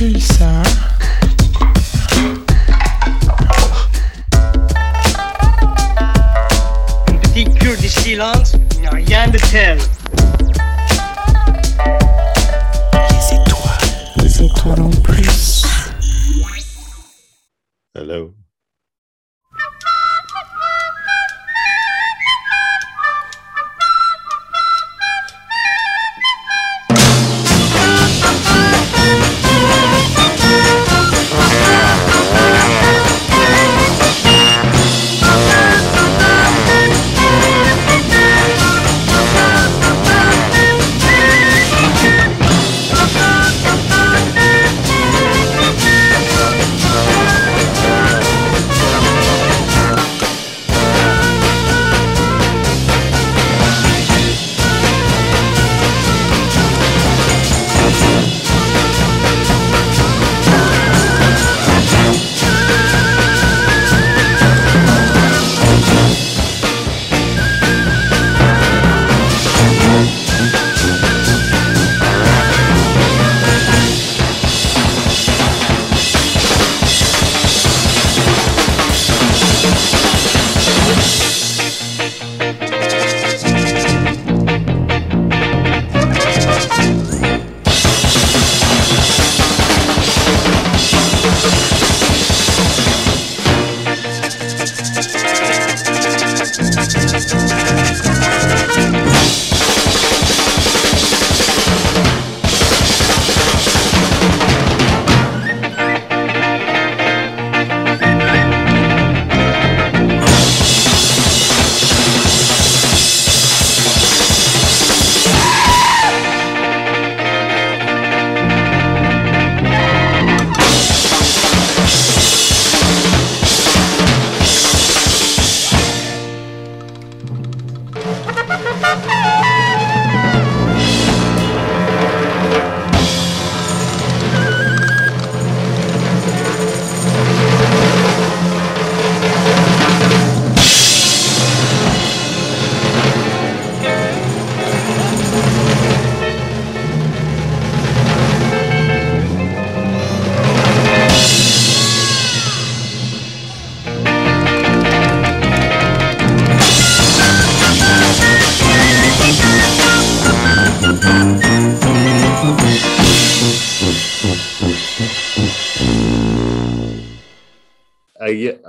qui ça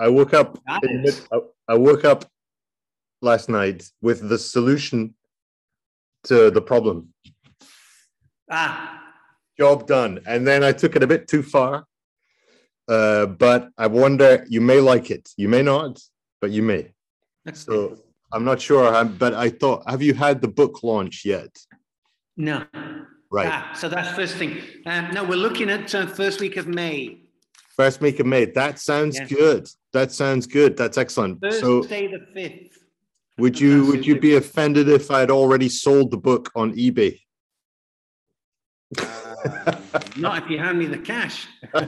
I woke up. Nice. I, woke up last night with the solution to the problem. Ah, Job done. And then I took it a bit too far. Uh, but I wonder. You may like it. You may not, but you may. that's So I'm not sure. I'm, but I thought, have you had the book launch yet? no. Right. Ah, so that's first thing. Um, no, we're looking at uh, first week of May. Of May. That sounds Yeah. good. That sounds good. That's excellent. So the fifth. would you would you be offended if I had already sold the book on eBay? Not if you hand me the cash.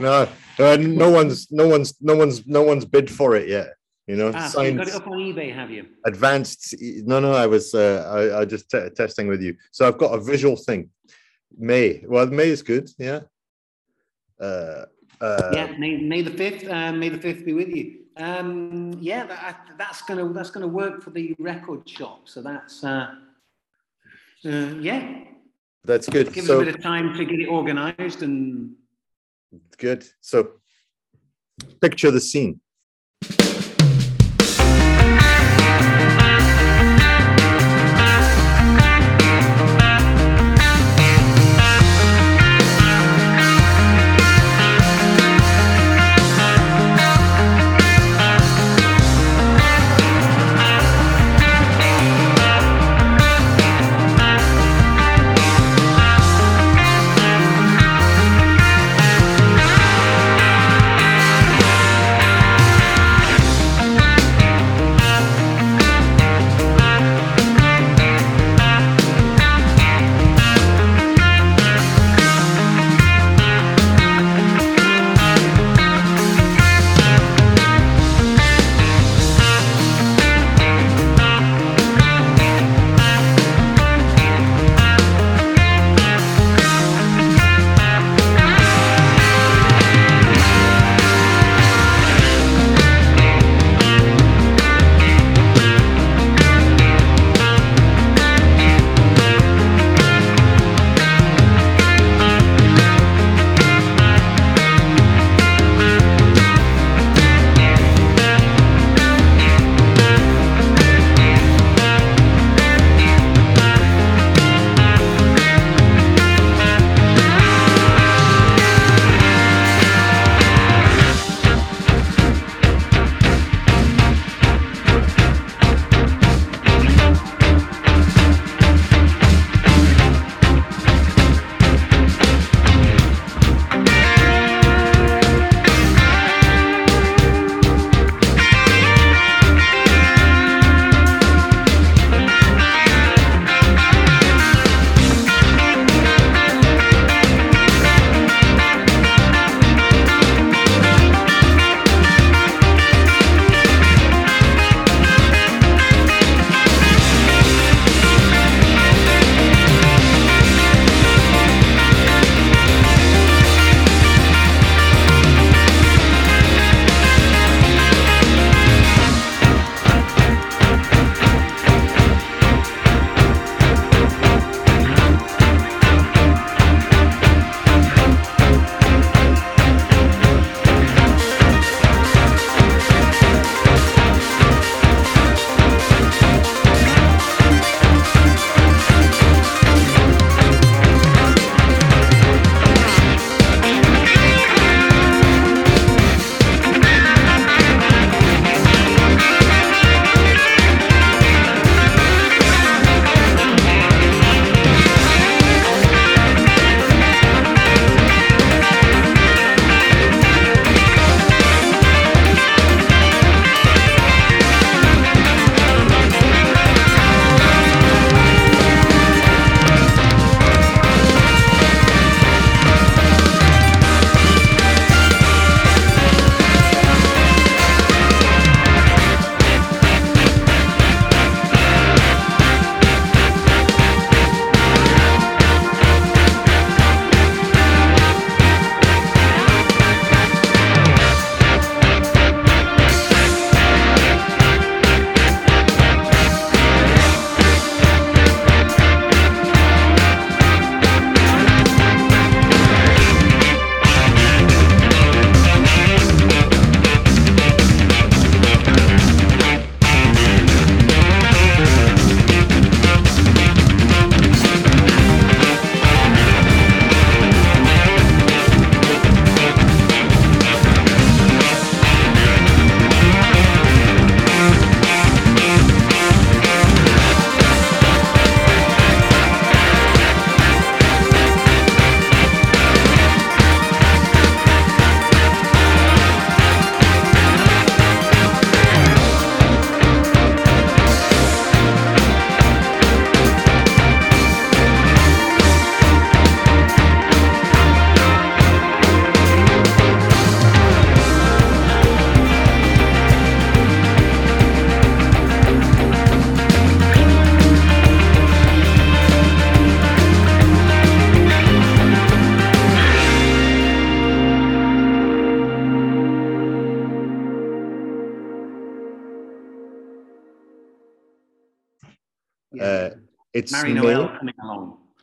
No, uh, no one's no one's no one's no one's bid for it yet. You know, ah, so you got it up on eBay, have you? advanced. No, no, I was uh, I, I just te- testing with you. So I've got a visual thing. May. Well, May is good. Yeah. Uh, uh, yeah, May, May the fifth. Uh, May the fifth be with you. Um, yeah, that, that's gonna that's gonna work for the record shop. So that's uh, uh, yeah. That's good. Give us a bit of time to get it organised and good. So picture the scene.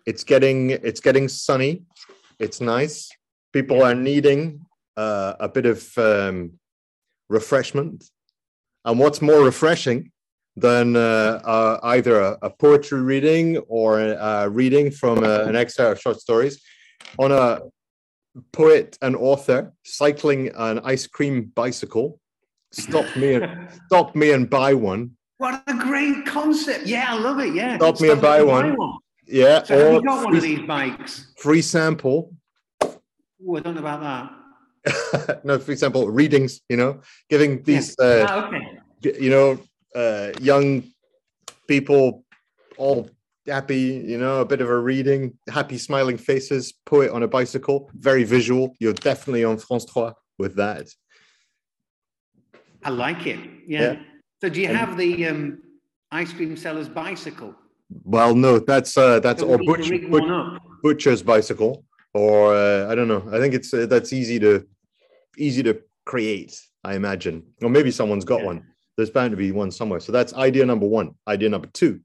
It's getting it's getting sunny it's nice people are needing uh, a bit of um, refreshment and what's more refreshing than uh, uh, either a, a poetry reading or a, a reading from uh an excerpt of short stories on a poet and author cycling an ice cream bicycle stop me and stop me and buy one What a great concept. Yeah, I love it. Yeah. Stop me and buy one. Yeah So have or you got one of free, these bikes? free sample Oh, I don't know about that. no, for example, readings, you know, giving these, uh, ah, okay. you know, uh, young people all happy, you know, a bit of a reading, happy smiling faces, poet on a bicycle, very visual. You're definitely on France 3 with that. I like it. Yeah. Yeah. So do you have the um, ice cream seller's bicycle? Well, no, that's uh, that's or we need to butcher, rig but- one up. butcher's bicycle, or uh, I don't know. I think it's uh, that's easy to easy to create. I imagine, or maybe someone's got Yeah. one. There's bound to be one somewhere. So that's idea number one. Idea number two.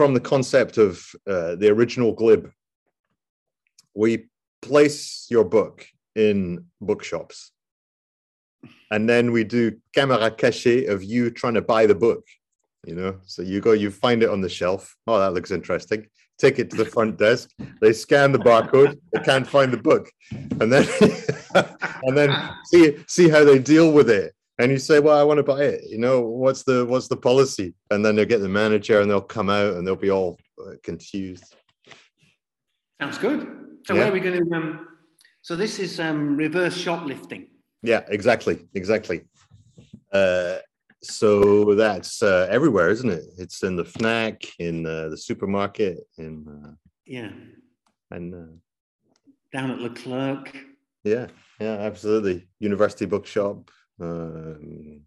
From the concept of uh, the original glib. We place your book in bookshops, and then we do camera cachée of you trying to buy the book. You know, so you go, you find it on the shelf. Oh, that looks interesting. Take it to the front desk. They scan the barcode. They can't find the book, and then and then see see how they deal with it. And you say, "Well, I want to buy it." You know, what's the what's the policy? And then they'll get the manager, and they'll come out, and they'll be all uh, confused. Sounds good. So Yeah. where are we going to? Um, so this is um, reverse shoplifting. Yeah, exactly, exactly. Uh, so that's uh, everywhere, isn't it? It's in the Fnac, in uh, the supermarket, in Yeah. uh, and uh, Down at Leclerc. yeah, yeah, absolutely. University bookshop. Um,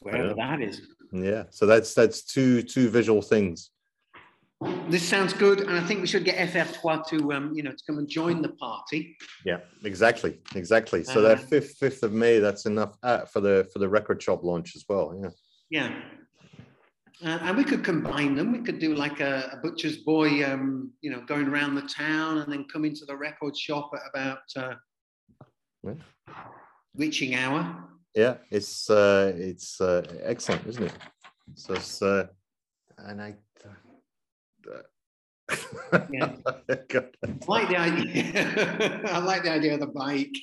Wherever that is. yeah, so that's that's two two visual things. This sounds good, and I think we should get FF3 to, um, you know, to come and join the party. Yeah, exactly, exactly. So that Uh, fifth fifth of May, that's enough uh, for the for the record shop launch as well. Yeah, Yeah. Uh, and we could combine them. We could do like a, a butcher's boy, um, you know, going around the town and then come into the record shop at about uh, Yeah. Reaching hour. yeah, it's uh, it's uh, excellent, isn't it? So it's uh, and I. Yeah. I like the idea. I like the idea of the bike.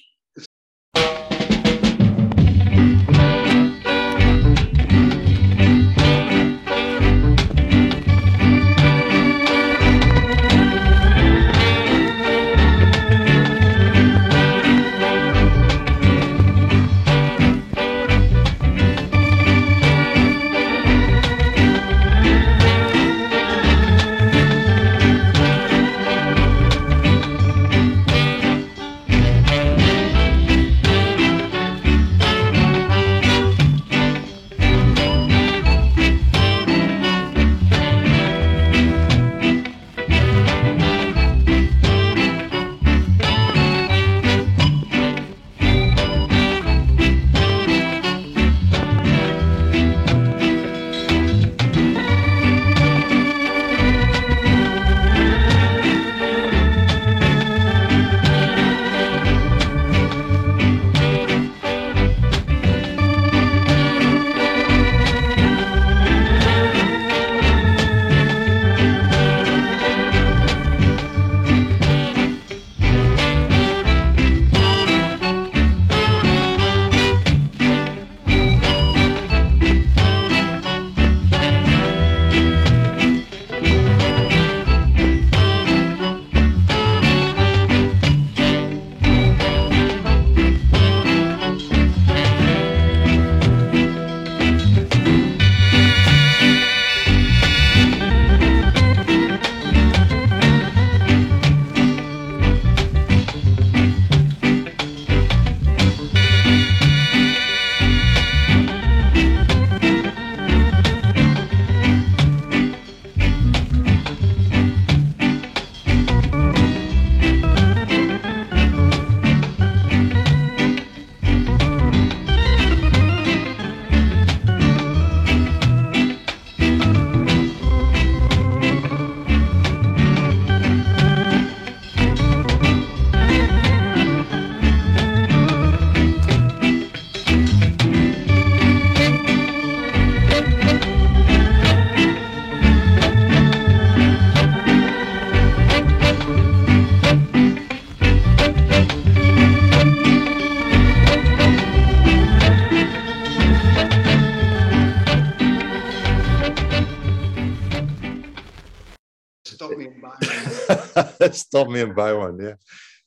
Stop me and buy one. Yeah.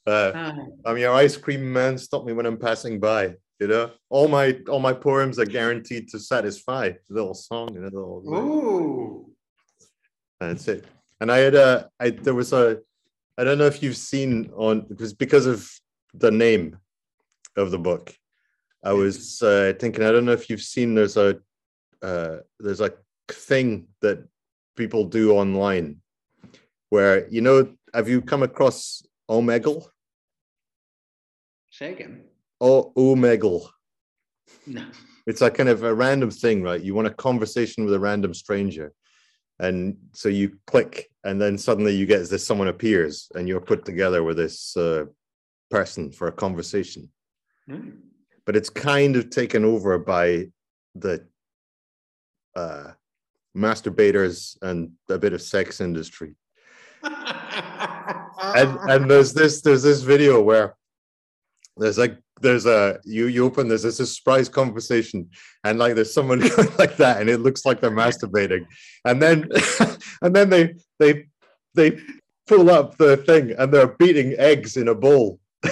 Uh, I'm your ice cream man. Stop me when I'm passing by. You know, all my all my poems are guaranteed to satisfy. Little song, you know, little, Ooh. that's it. And I had a, I there was a, I don't know if you've seen on because because of the name of the book. I was uh, thinking, I don't know if you've seen. There's a, uh, there's a thing that people do online, where you know, have you come across Omegle? Say again. O Omegle. No. It's a kind of a random thing, right? You want a conversation with a random stranger. And so you click, and then suddenly you get this someone appears, and you're put together with this uh, person for a conversation. Hmm. But it's kind of taken over by the uh, masturbators and a bit of sex industry. And and there's this there's this video where there's like there's a you you open this there's a surprise conversation. And like there's someone like that and it looks like they're masturbating. And then and then they they they pull up the thing and they're beating eggs in a bowl.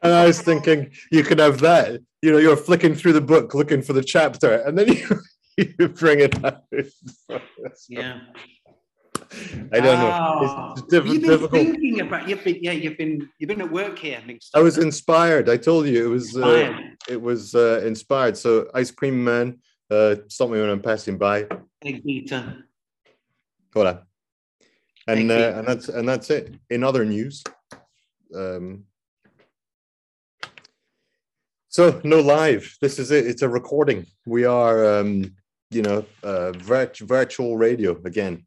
And I was thinking you could have that. You know you're flicking through the book looking for the chapter and then you you bring it out yeah. I don't know. Ah. It's diff- you've been difficult. thinking about you've been yeah you've been you've been at work here. I was inspired. I told you it was. Uh, Inspired. it was uh, inspired. So, Ice Cream Man, uh, stop me when I'm passing by. Big Peter. Voilà. And uh, and that's and that's it. In other news, um, so no live. This is it. It's a recording. We are, um, you know, uh, virt- virtual radio again.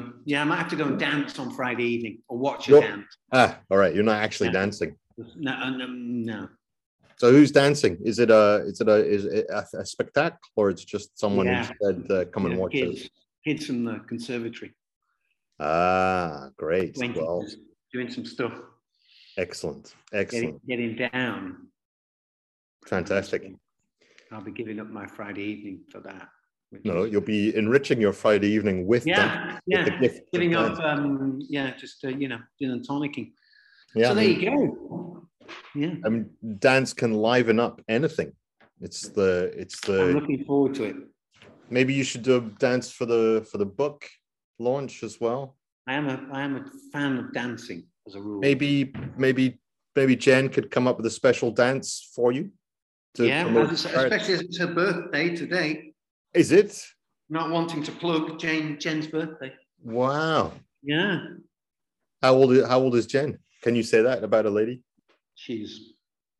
Yeah, yeah. I might have to go and dance on Friday evening or watch a Yep. dance. Ah, all right. You're not actually Yeah. dancing. No, uh, no, no. So who's dancing? Is it a is it a is it a, a spectacle or it's just someone Yeah. who said uh, come and Yeah, watch kids, it? kids from the conservatory Ah, great. doing, Well, doing some stuff, excellent, getting, excellent, getting down. fantastic. I'll be giving up my Friday evening for that. No, you'll be enriching your Friday evening with yeah, that. with the yeah, gift giving up. Um, yeah, just uh, you know, gin and tonicking. Yeah, so I there mean, you go. Yeah, I mean, dance can liven up anything. It's the it's the. I'm looking forward to it. maybe you should do a dance for the for the book launch as well. I am a I am a fan of dancing as a rule. Maybe maybe maybe Jen could come up with a special dance for you. to yeah, promote as- the art. especially as it's her birthday today. Is it? Not wanting to plug Jane Jen's birthday. Wow. Yeah, How old is, how old is Jen? Can you say that about a lady? she's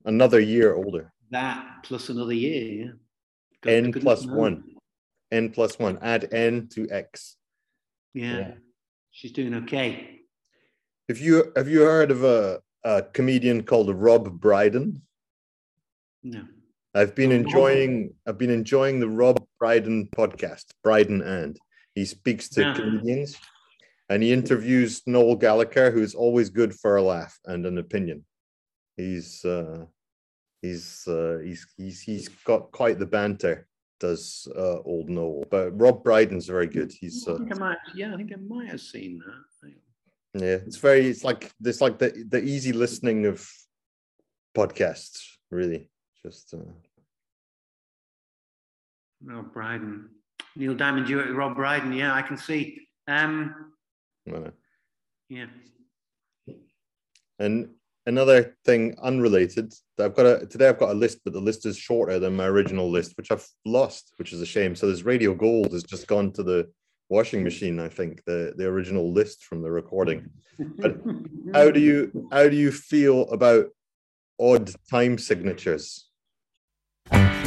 Another year older. that plus another year. Yeah, Good- N plus one. N plus one. Add N to X. Yeah. Yeah. she's doing okay. Have you have you heard of a, a comedian called Rob Brydon? No. I've been enjoying I've been enjoying the Rob Brydon podcast, Brydon and he speaks to Yeah. comedians and he interviews Noel Gallagher, who's always good for a laugh and an opinion. He's uh he's uh he's he's he's got quite the banter, does uh old Noel. But Rob Brydon's very good. He's I uh, think I might. Yeah, I think I might have seen that. yeah, it's very it's like it's like the the easy listening of podcasts, really. Just uh Rob Brydon, Neil Diamond duet Rob Brydon. Yeah, I can see. Um, uh, yeah. And another thing unrelated, I've got a today I've got a list, but the list is shorter than my original list, which I've lost, which is a shame. So this Radio Gold has just gone to the washing machine, I think, the, the original list from the recording. But How do you how do you feel about odd time signatures? How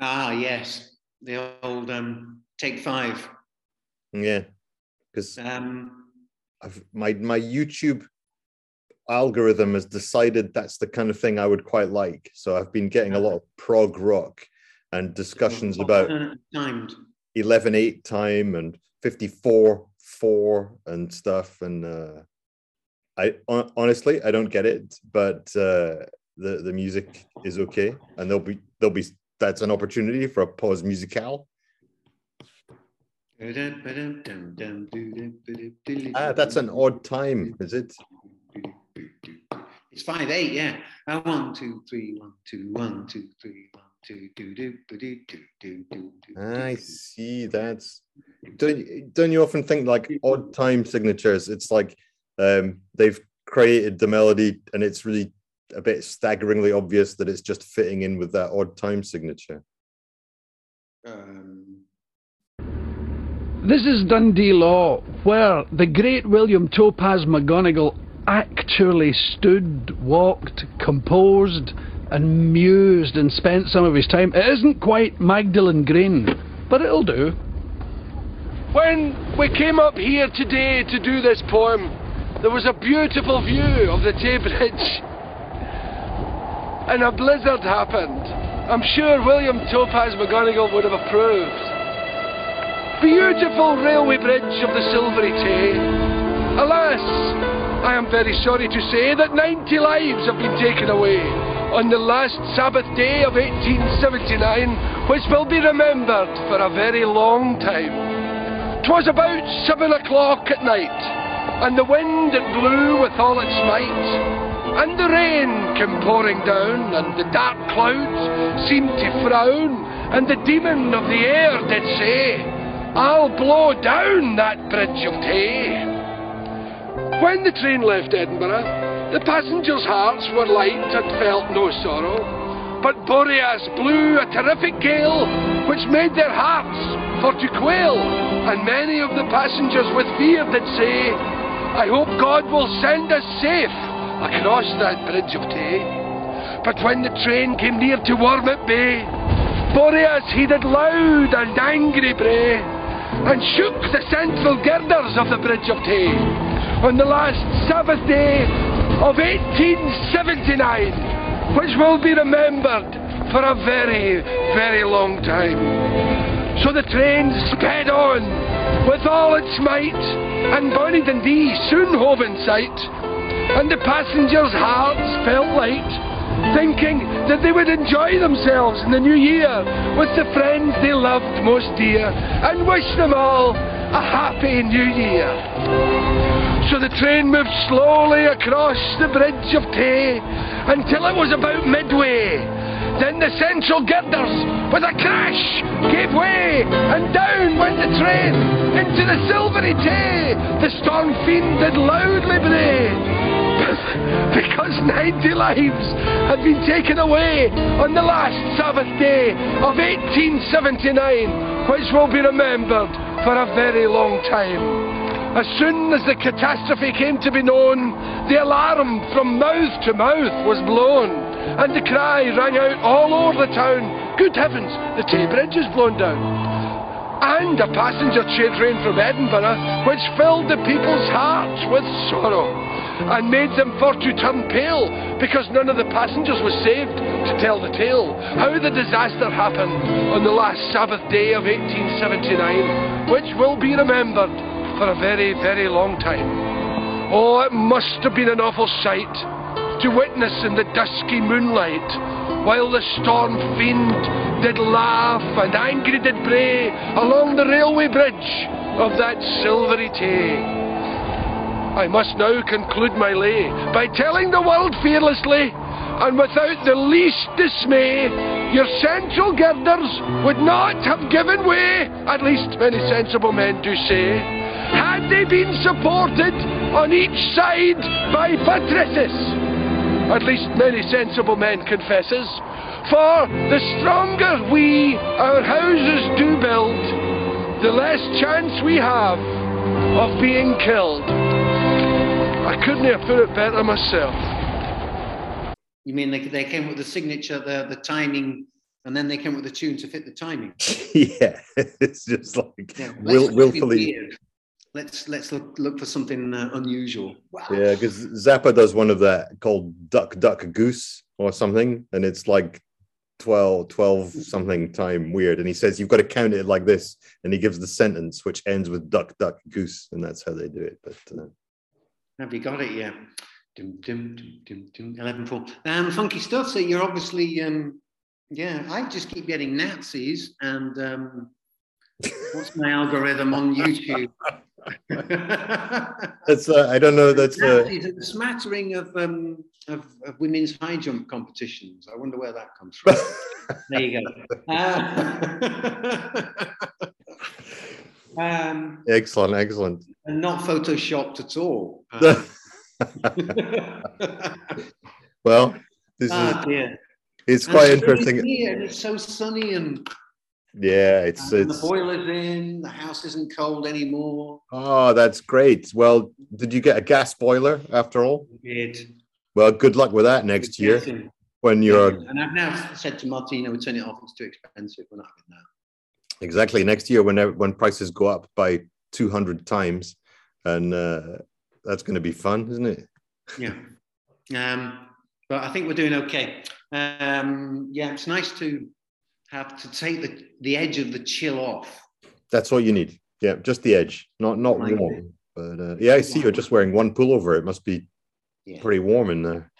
Ah, yes, the old um, take five. Yeah, because Um, I've my my YouTube algorithm has decided that's the kind of thing I would quite like. So I've been getting a lot of prog rock and discussions about timed. 11 8 time and 54 4 and stuff and uh i hon- honestly i don't get it but uh the the music is okay and there'll be there'll be that's an opportunity for a pause musical. Ah, that's an odd time, is it? It's five eight, yeah. Uh, one two three, one two one two three, one two do do do do do do. I see. That's don't don't you often think like odd time signatures? It's like um, they've created the melody and it's really a bit staggeringly obvious that it's just fitting in with that odd time signature Um, This is Dundee Law, where the great William Topaz McGonagall actually stood, walked, composed, and mused and spent some of his time. It isn't quite Magdalen Green, but it'll do. When we came up here today to do this poem, there was a beautiful view of the Tay Bridge. And a blizzard happened. I'm sure William Topaz McGonagall would have approved. Beautiful railway bridge of the Silvery Tay. Alas, I am very sorry to say that 90 lives have been taken away on the last Sabbath day of 1879, which will be remembered for a very long time. 'Twas about seven o'clock at night, and the wind it blew with all its might, and the rain came pouring down, and the dark clouds seemed to frown, and the demon of the air did say, I'll blow down that bridge of Tay. When the train left Edinburgh, the passengers' hearts were light and felt no sorrow. But Boreas blew a terrific gale, which made their hearts for to quail, and many of the passengers with fear did say, I hope God will send us safe across that bridge of Tay. But when the train came near to Wormit Bay, Boreas he did loud and angry bray, and shook the central girders of the bridge of Tay on the last Sabbath day of 1879, which will be remembered for a very, very long time. So the train sped on with all its might, and Bonnie Dundee soon hove in sight, and the passengers' hearts felt light, thinking that they would enjoy themselves in the new year with the friends they loved most dear, and wish them all a happy new year. So the train moved slowly across the bridge of Tay until it was about midway. Then the central girders, with a crash, gave way, and down went the train into the silvery Tay. The storm fiend did loudly bray. because 90 lives had been taken away on the last Sabbath day of 1879, which will be remembered for a very long time. As soon as the catastrophe came to be known, the alarm from mouth to mouth was blown, and the cry rang out all over the town, Good heavens, the Tay Bridge is blown down. And a passenger train from Edinburgh, which filled the people's hearts with sorrow, and made them for to turn pale, because none of the passengers was saved to tell the tale, how the disaster happened on the last Sabbath day of 1879, which will be remembered for a very, very long time. Oh, it must have been an awful sight to witness in the dusky moonlight while the storm fiend did laugh and angry did bray along the railway bridge of that silvery Tay. I must now conclude my lay by telling the world fearlessly and without the least dismay, your central girders would not have given way, at least many sensible men do say, had they been supported on each side by buttresses. At least many sensible men confesses. For the stronger we our houses do build, the less chance we have of being killed. I couldn't have put it better myself. You mean they, they came with the signature, the, the timing and then they came with the tune to fit the timing. yeah, it's just like Yeah, will, willfully. Let's let's look look for something uh, unusual. Wow. Yeah, because Zappa does one of that called Duck Duck Goose or something, and it's like 12, 12 something time weird. And he says you've got to count it like this, and he gives the sentence which ends with Duck Duck Goose, and that's how they do it. But uh, Have you got it? Yeah. Dum, dum, dum, dum, dum. 11 4. Um, funky stuff. So you're obviously, um, yeah, I just keep getting Nazis and um, what's my algorithm on YouTube? that's uh, I don't know. That's uh, a smattering of, um, of, of women's high jump competitions. I wonder where that comes from. there you go. Uh, um, excellent, excellent. and not photoshopped at all. Um, well, this ah, is dear. it's quite interesting. here, and it's so sunny and, Yeah, it's it's the boiler's in, the house isn't cold anymore. oh, that's great. Well, did you get a gas boiler after all? It, Well, good luck with that next year when you're And I've now said to Martina, we turn it off, it's too expensive. We're not having that. exactly next year when when prices go up by 200 times and uh, that's going to be fun isn't it Yeah. Um, but I think we're doing okay. Um, yeah, it's nice to have to take the, the edge of the chill off. that's all you need yeah just the edge not not Like warm but uh, yeah i see you're just wearing one pullover it must be Yeah. pretty warm in there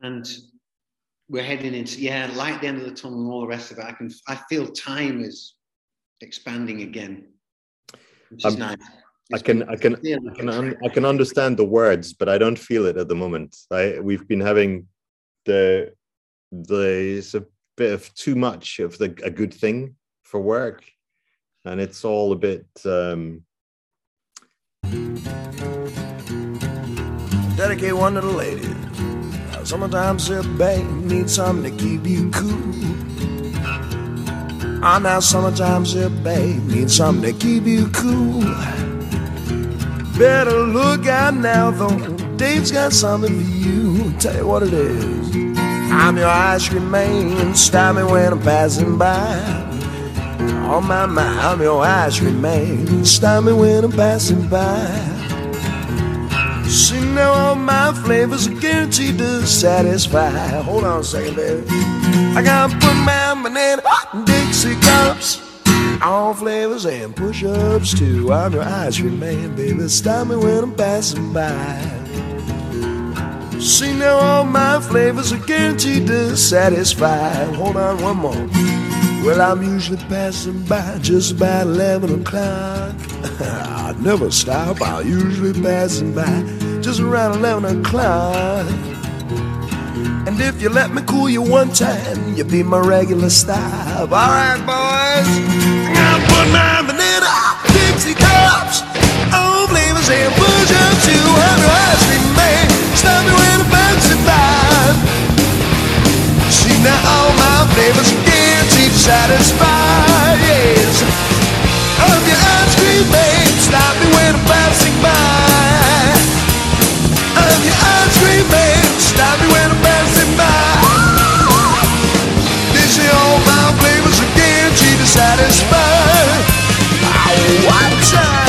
And we're heading into, yeah, light the end of the tunnel and all the rest of it. I can, I feel time is expanding again, which is Um, nice. i can i can I can, un- I can understand the words, but I don't feel it at the moment. I we've been having the the bit of too much of the a good thing for work, and it's all a bit. um Dedicate one to the ladies. Now, Summertime sip, babe, need something to keep you cool. Ah, now summertime sip, babe, need something to keep you cool. Better look out now, though. Dave's got something for you. Tell you what it is. I'm your ice cream man. Stop me when I'm passing by. Oh my, my, I'm your ice cream man. Stop me when I'm passing by. See now all my flavors are guaranteed to satisfy. Hold on a second, baby. I gotta put my banana Dixie cups. All flavors and push-ups too. I'm your ice cream man, baby. Stop me when I'm passing by. See now all my flavors are guaranteed to satisfy. Hold on one more. Well, I'm usually passing by just about 11 o'clock. I never stop, I'm usually passing by just around 11 o'clock. And if you let me cool you one time, you'll be my regular stop. Alright, boys. I'm put my banana Dixie cups. All flavors and push up to cream man. Stop me See now all my flavors guaranteed satisfy. Yes. I'm your ice cream man. Stop me when I'm passing by. I'm your ice cream man. Stop me when I'm passing by. They say all my flavors are guaranteed to satisfy. Oh, one time.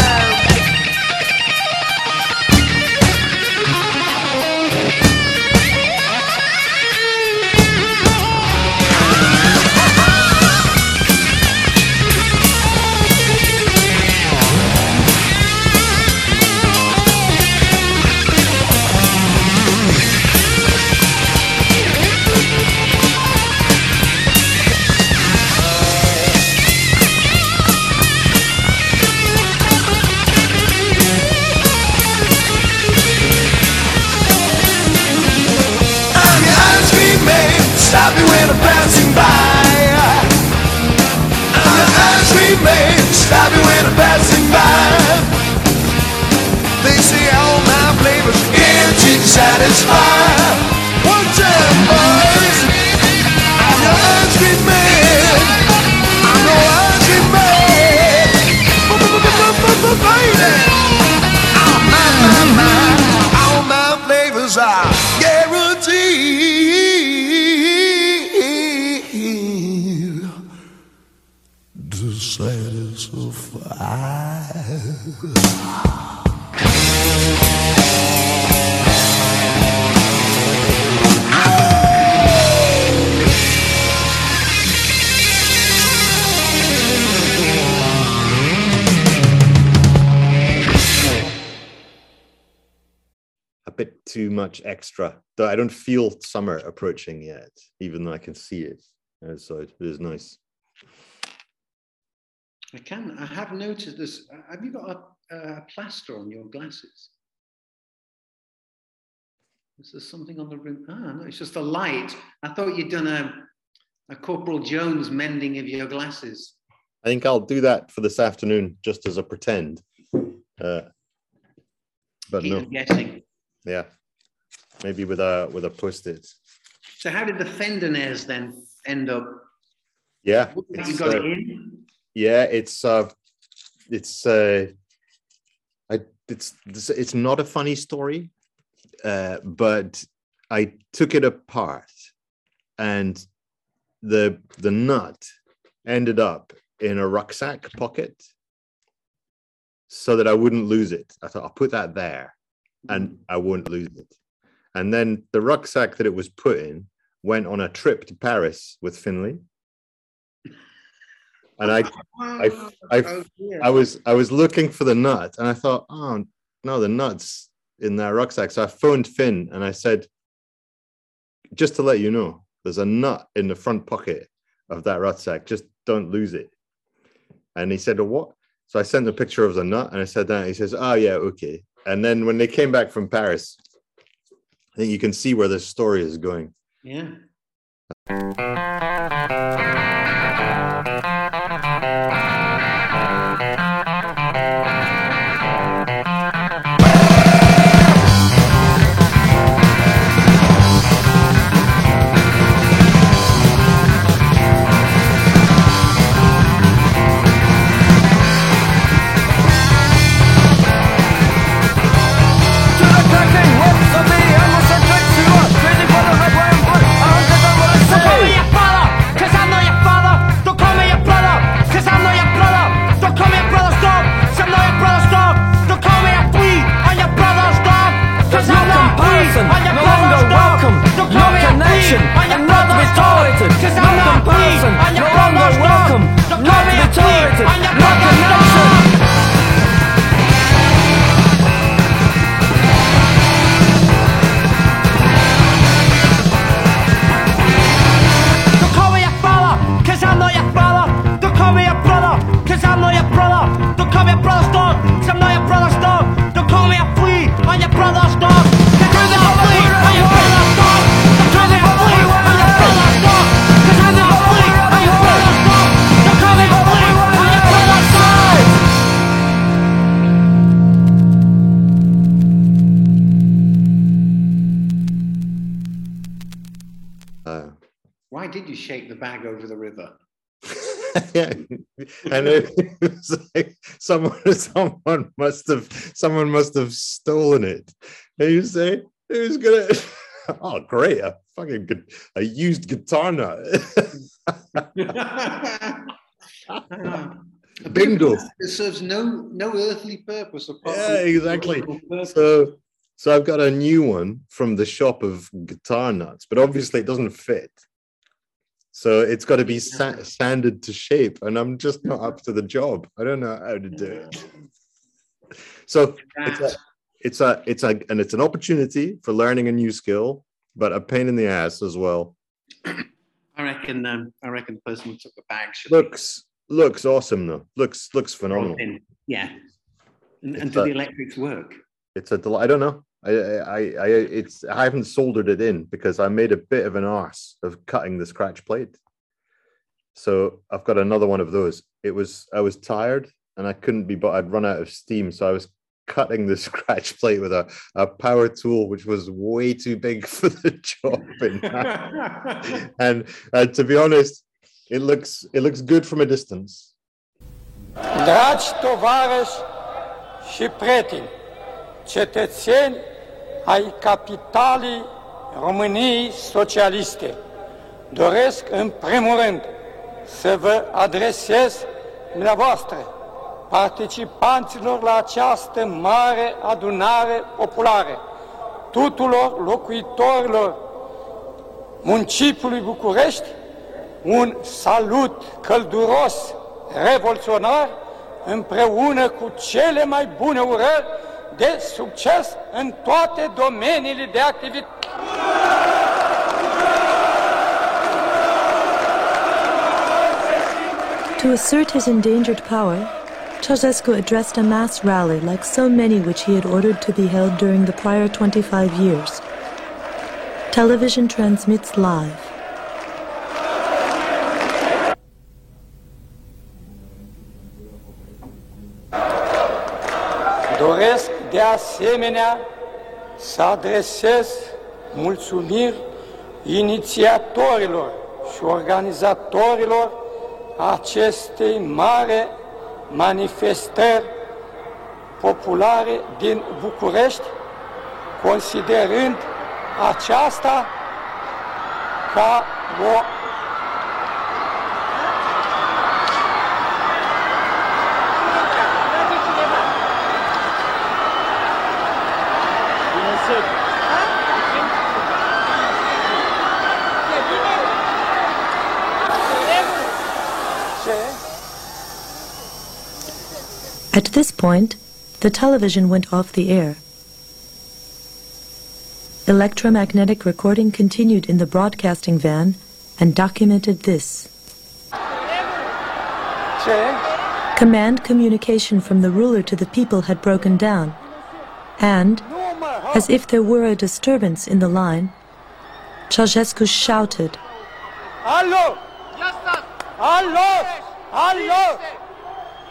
To much extra. Though I don't feel summer approaching yet, even though I can see it outside. It is nice. I can. I have noticed this. Have you got a, a plaster on your glasses? Is there something on the rim? Ah, no, it's just a light. I thought you'd done a, a Corporal Jones mending of your glasses. I think I'll do that for this afternoon, just as a pretend. Uh, but Keep no, guessing. yeah, maybe with a with a post-it. So how did the fender nails then end up? Yeah, You got uh, it in? yeah, it's uh, it's uh, I it's it's it's not a funny story, uh, but I took it apart, and the the nut ended up in a rucksack pocket, so that I wouldn't lose it. I thought I'll put that there, and I won't lose it. And then the rucksack that it was put in went on a trip to Paris with Finley. And I I- I- Oh. I was I was looking for the nut and I thought, oh no, the nut's in that rucksack. So I phoned Finn and I said, just to let you know, there's a nut in the front pocket of that rucksack. Just don't lose it. And he said, oh, what? So I sent a picture of the nut and I said that. He says, oh yeah, okay. And then when they came back from Paris, I think you can see where this story is going. yeah. You shake the bag over the river? yeah, and it was like someone, someone must have, someone must have stolen it. And you say, who's gonna? Oh, great! A fucking good, a used guitar nut. A Bingo. It serves no no earthly purpose apart Yeah, exactly. so, so I've got a new one from the shop of guitar nuts, but obviously it doesn't fit. So it's got to be sa- sanded to shape, and I'm just not up to the job. I don't know how to do it. So it's a, it's a it's a and it's an opportunity for learning a new skill, but a pain in the ass as well. I reckon. Um, I reckon the person who took the bag should Looks looks awesome though. Looks looks phenomenal. Yeah. And, and do a- the electrics work? It's a del- I don't know. I, I I I it's I haven't soldered it in because I made a bit of an arse of cutting the scratch plate. So I've got another one of those. It was I was tired and I couldn't be but I'd run out of steam. So I was cutting the scratch plate with a, a power tool which was way too big for the job. And, and uh, to be honest, it looks it looks good from a distance. Dragi tovarăși și prieteni, cetățeni ai capitalii României Socialiste, doresc în primul rând să vă adresez dumneavoastră, participanților la această mare adunare populară, tuturor locuitorilor municipiului București, un salut călduros, revoluționar, împreună cu cele mai bune urări de succes în toate domeniile de activitate. To assert his endangered power, Ceausescu addressed a mass rally like so many which he had ordered to be held during the prior 25 years. Television transmits live. De asemenea să adresez mulțumiri inițiatorilor și organizatorilor acestei mare manifestări populare din București, considerând aceasta ca o At this point, the television went off the air. Electromagnetic recording continued in the broadcasting van and documented this. ce Command communication from the ruler to the people had broken down, and, as if there were a disturbance in the line, Ceausescu shouted, Alo!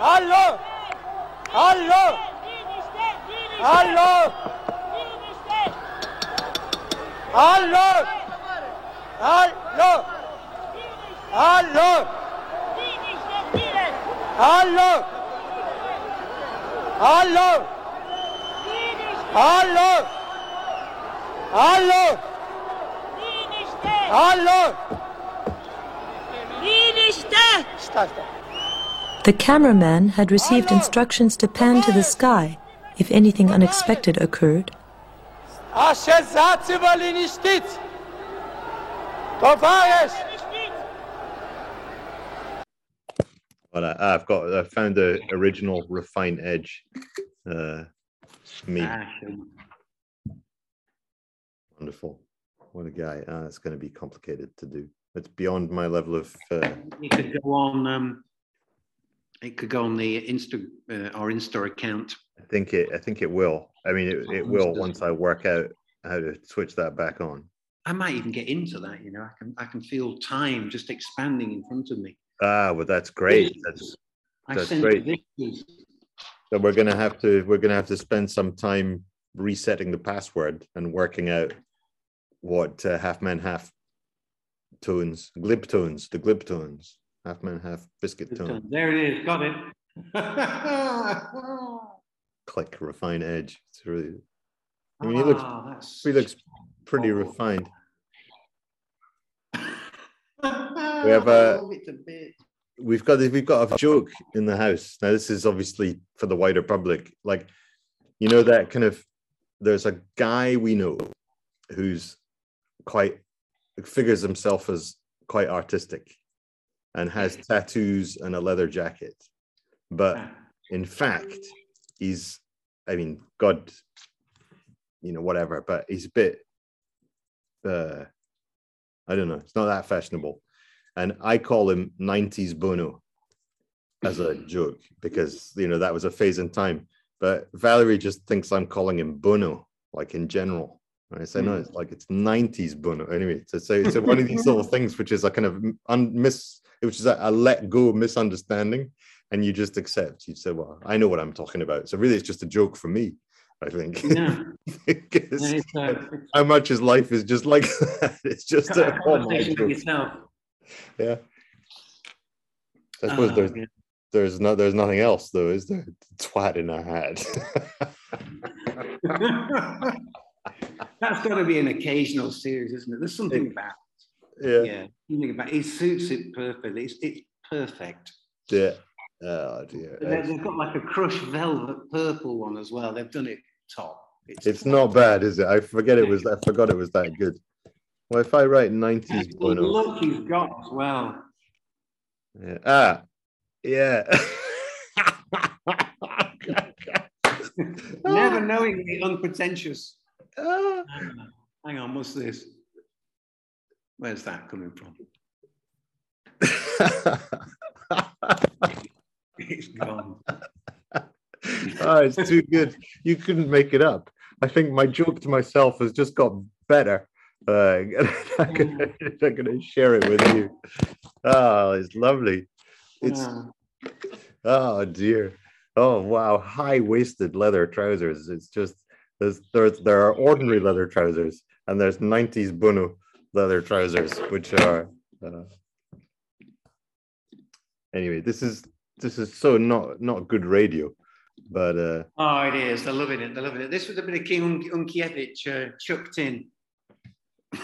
Alo! Allah! Allah! Allah! Allah! Allah! Allah! Allah! Allah! Allah! Allah! Din işte! İşte işte. The cameraman had received instructions to pan to the sky if anything unexpected occurred. Așezați-vă liniștiți! Tovarăși! Well, I, I've got I found the original refined edge. Uh, me, wonderful. What a guy. Uh, it's going to be complicated to do. It's beyond my level of. Uh, It could go on. Um, it could go on the Insta uh, our Insta account. I think it. I think it will. I mean, it, it will once I work out how to switch that back on. I might even get into that. You know, I can I can feel time just expanding in front of me. Ah, well, that's great. That's That's great. so we're gonna have to we're gonna have to spend some time resetting the password and working out what uh, half man half tones glib tones the glib tones half man half biscuit tone There it is. Got it. click refine edge it's really I mean, he looks- Ah, he looks pretty Oh. refined we have a- It's a bit. we've got we've got a joke in the house now this is obviously for the wider public like you know that kind of there's a guy we know who's quite figures himself as quite artistic and has tattoos and a leather jacket but in fact he's i mean god you know whatever but he's a bit uh i don't know it's not that fashionable and I call him 90s Bono as a joke because you know that was a phase in time. But Valerie just thinks I'm calling him Bono, like in general. I say no, it's like it's 90s Bono. Anyway, so so it's one of these little things which is a kind of un- miss, which is a, a let go misunderstanding, and you just accept. You say, well, I know what I'm talking about. So really, it's just a joke for me. I think. Yeah. Uh, how much his life is just like that. It's just a a, oh conversation with yourself. Yeah. I suppose Ah, there's yeah. there's no there's nothing else though, is there? Twat in a hat. That's got to be an occasional series, isn't it? There's something about yeah. yeah, something about it suits it perfectly. It's, it's perfect. Yeah. Oh dear. They- They've got like a crushed velvet purple one as well. They've done it top. It's not bad, is it? I forget it was. I forgot it was that good. Well, if I write nineties look he's got as well. yeah. ah, yeah. Never knowingly unpretentious. Ah. Hang on, what's this? Where's that coming from? It's gone. oh, it's too good. You couldn't make it up. I think my joke to myself has just got better. Uh, I'm I'm gonna share it with you. Oh, it's lovely. It's Ah. oh dear. Oh wow, high-waisted leather trousers. It's just there's there's there are ordinary leather trousers and there's 90s Bono leather trousers, which are uh, anyway. This is this is so not not good radio, but uh, Oh, it is. They're loving it. They're loving it. This was a bit of King Un- Unkiewicz uh, chucked in.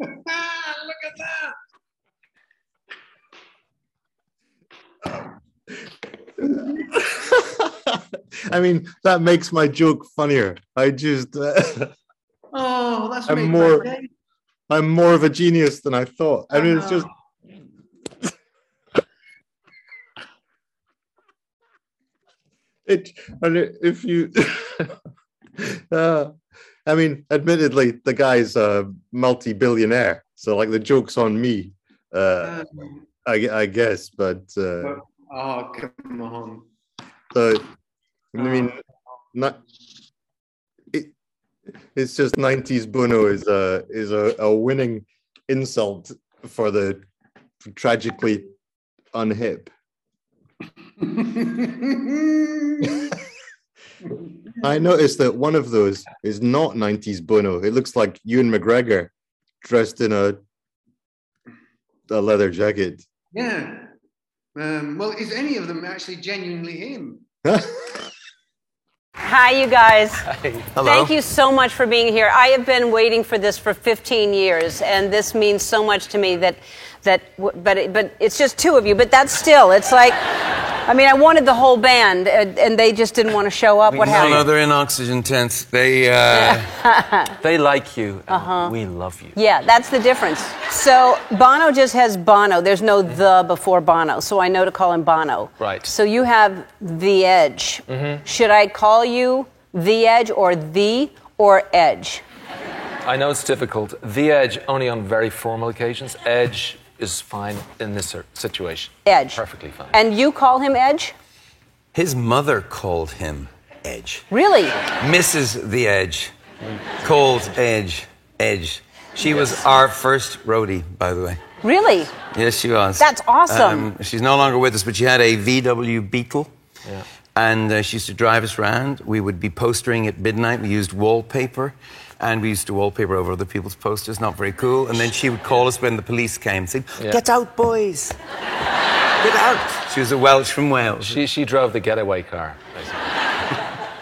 Look at that. I mean that makes my joke funnier. I just uh, Oh, that's I'm more- day. I'm more of a genius than I thought. I mean, it's just it. And it- if you, uh, I mean, admittedly, the guy's a multi-billionaire, so like the joke's on me. Uh, Um, I, I guess, but uh, oh, come on. so I mean, not. It, it's just 90s Bono is a is a, a winning insult for the tragically unhip. I noticed that one of those is not 90s Bono. It looks like Ewan McGregor dressed in a a leather jacket. yeah. Um, well, is any of them actually genuinely him? Hi, you guys. Hello. Thank you so much for being here. I have been waiting for this for 15 years, and this means so much to me that, that, but, it, but it's just two of you. But that's still, it's like, I mean, I wanted the whole band, and, and they just didn't want to show up. What happened? no, they're in oxygen tents. They uh, they like you. and Uh-huh. We love you. Yeah, that's the difference. So Bono just has Bono. There's no the before Bono, so I know to call him Bono. Right. So you have the Edge. Should I call you the Edge or the or Edge? I know it's difficult. The edge only on very formal occasions. Edge is fine in this situation. Edge. Perfectly fine. And you call him Edge? His mother called him Edge. Really? Mrs. The Edge called Edge Edge. She was our first roadie, by the way. Really? Yes, she was. That's awesome. Um, she's no longer with us, but she had a VW Beetle. Yeah. And uh, she used to drive us around. We would be postering at midnight. We used wallpaper. And we used to wallpaper over other people's posters. Not very cool. And then she would call us when the police came, saying, Yeah. Get out, boys. Get out. She was a Welsh from Wales. She, she drove the getaway car.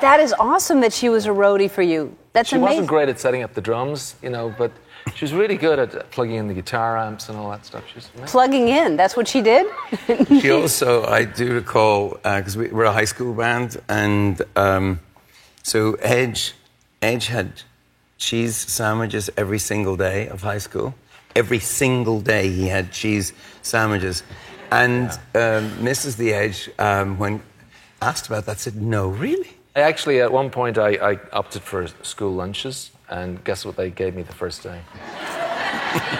That is awesome that she was a roadie for you. That's She amazing. wasn't great at setting up the drums, you know, but she was really good at plugging in the guitar amps and all that stuff. She was amazing. Plugging in. That's what she did? She also, I do recall, because we, we're a high school band, and um, so Edge, Edge had cheese sandwiches every single day of high school. Every single day he had cheese sandwiches. And um, Mrs. The Edge, um, when asked about that, said, No, really? I actually, at one point, I, I opted for school lunches, and guess what they gave me the first day?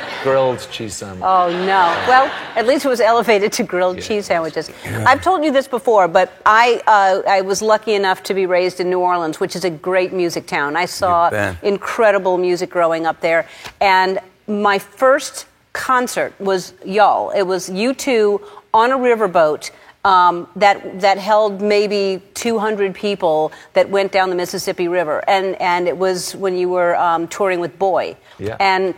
Grilled cheese sandwich. Oh no! Well, at least it was elevated to grilled cheese sandwiches. I've told you this before, but I uh, I was lucky enough to be raised in New Orleans, which is a great music town. I saw incredible music growing up there, and my first concert was y'all. It was U2 on a riverboat. Um, that that held maybe 200 people that went down the Mississippi River, and and it was when you were um, touring with Boy, Yeah. and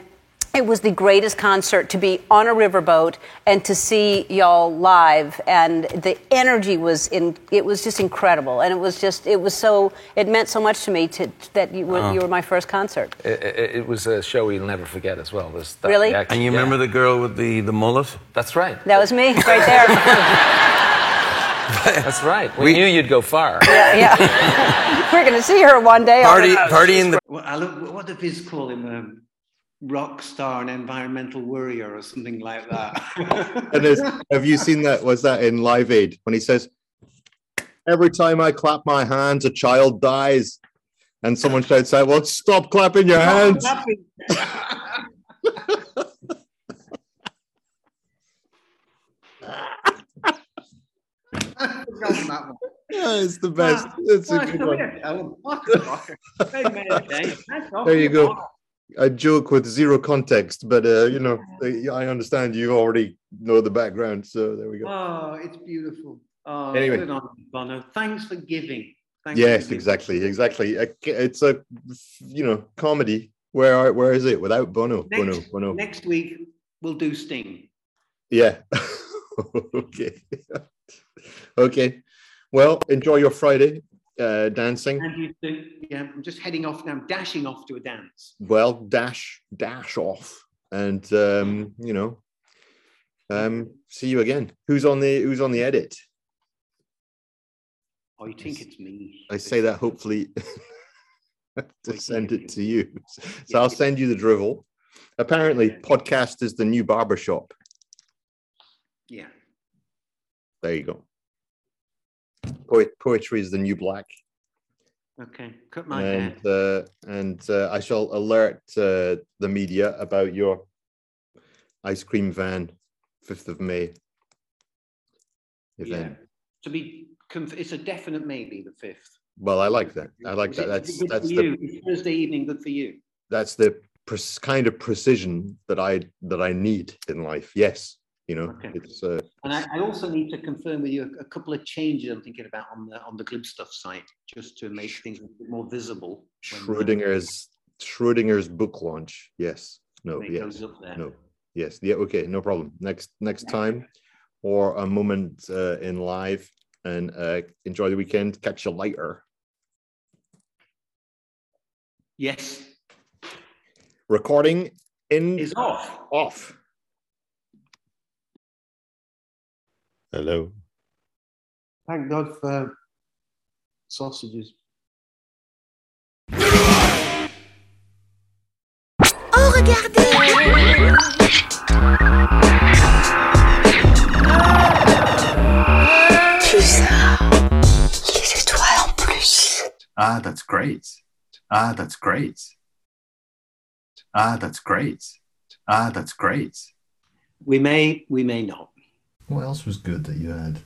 it was the greatest concert to be on a riverboat and to see y'all live and the energy was in it was just incredible and it was just it was so it meant so much to me to that you were, Oh. you were my first concert It, it, it was a show we'll never forget as well. There's that Really? reaction- And you yeah. remember the girl with the, the mullet? That's right. that was me right there That's right. We, We- knew you'd go far. Yeah, yeah. We're going to see her one day. Party, party in the. Well, I love, what do Viz call him? A rock star, and environmental worrier, or something like that. And there's, have you seen that? Was that in Live Aid when he says, "Every time I clap my hands, a child dies," and someone shouts out, "Well, stop clapping your hands!" That one. Yeah, it's the best. It's a good one. weird Ellen. What a rocker. Hey, man, okay. That's There you go. A joke with zero context, but uh, you know, I understand you already know the background, so there we go. Oh, it's beautiful. Oh, Anyway. good on you, Bono. Thanks for giving. Thanks for Yes, giving. exactly, exactly. It's a you know comedy. Where are, where is it without Bono? Bono, Bono. next week, we'll do Sting. Yeah. okay. okay. Well, enjoy your Friday uh, dancing. And you do. Yeah, I'm just heading off now, dashing off to a dance. Well, dash dash off, and um, you know, um, see you again. Who's on the Who's on the edit? Oh, you think it's me? I say that hopefully to send it to you. So I'll send you the drivel. Apparently, podcast is the new barbershop. Yeah. There you go. Poet, poetry is the new black. Okay. Cut my hair. and uh, and uh, I shall alert uh, the media about your ice cream van, fifth of May event. Yeah. To be, conf- it's a definite maybe the fifth. Well, I like that. I like Is that. it- That's good that's for the you? Is Thursday evening good for you? that's the kind of precision that I that I need in life. Yes, you know, Okay. it's uh, And I, I also need to confirm with you a, a couple of changes I'm thinking about on the on the Glib Stuff site, just to make things a bit more visible. Schrodinger's Schrodinger's book launch. Yes. No. Yes. No. Yes. Yeah. Okay. No problem. Next next time, or a moment uh, in live, and uh, enjoy the weekend. Catch you later. Yes, Recording in is off. off. Hello. Thank God for sausages. Oh, regardez Tout ça. Les étoiles en plus. Ah, that's great. Ah, that's great. Ah, that's great. Ah, that's great. We may, we may not. What else was good that you had?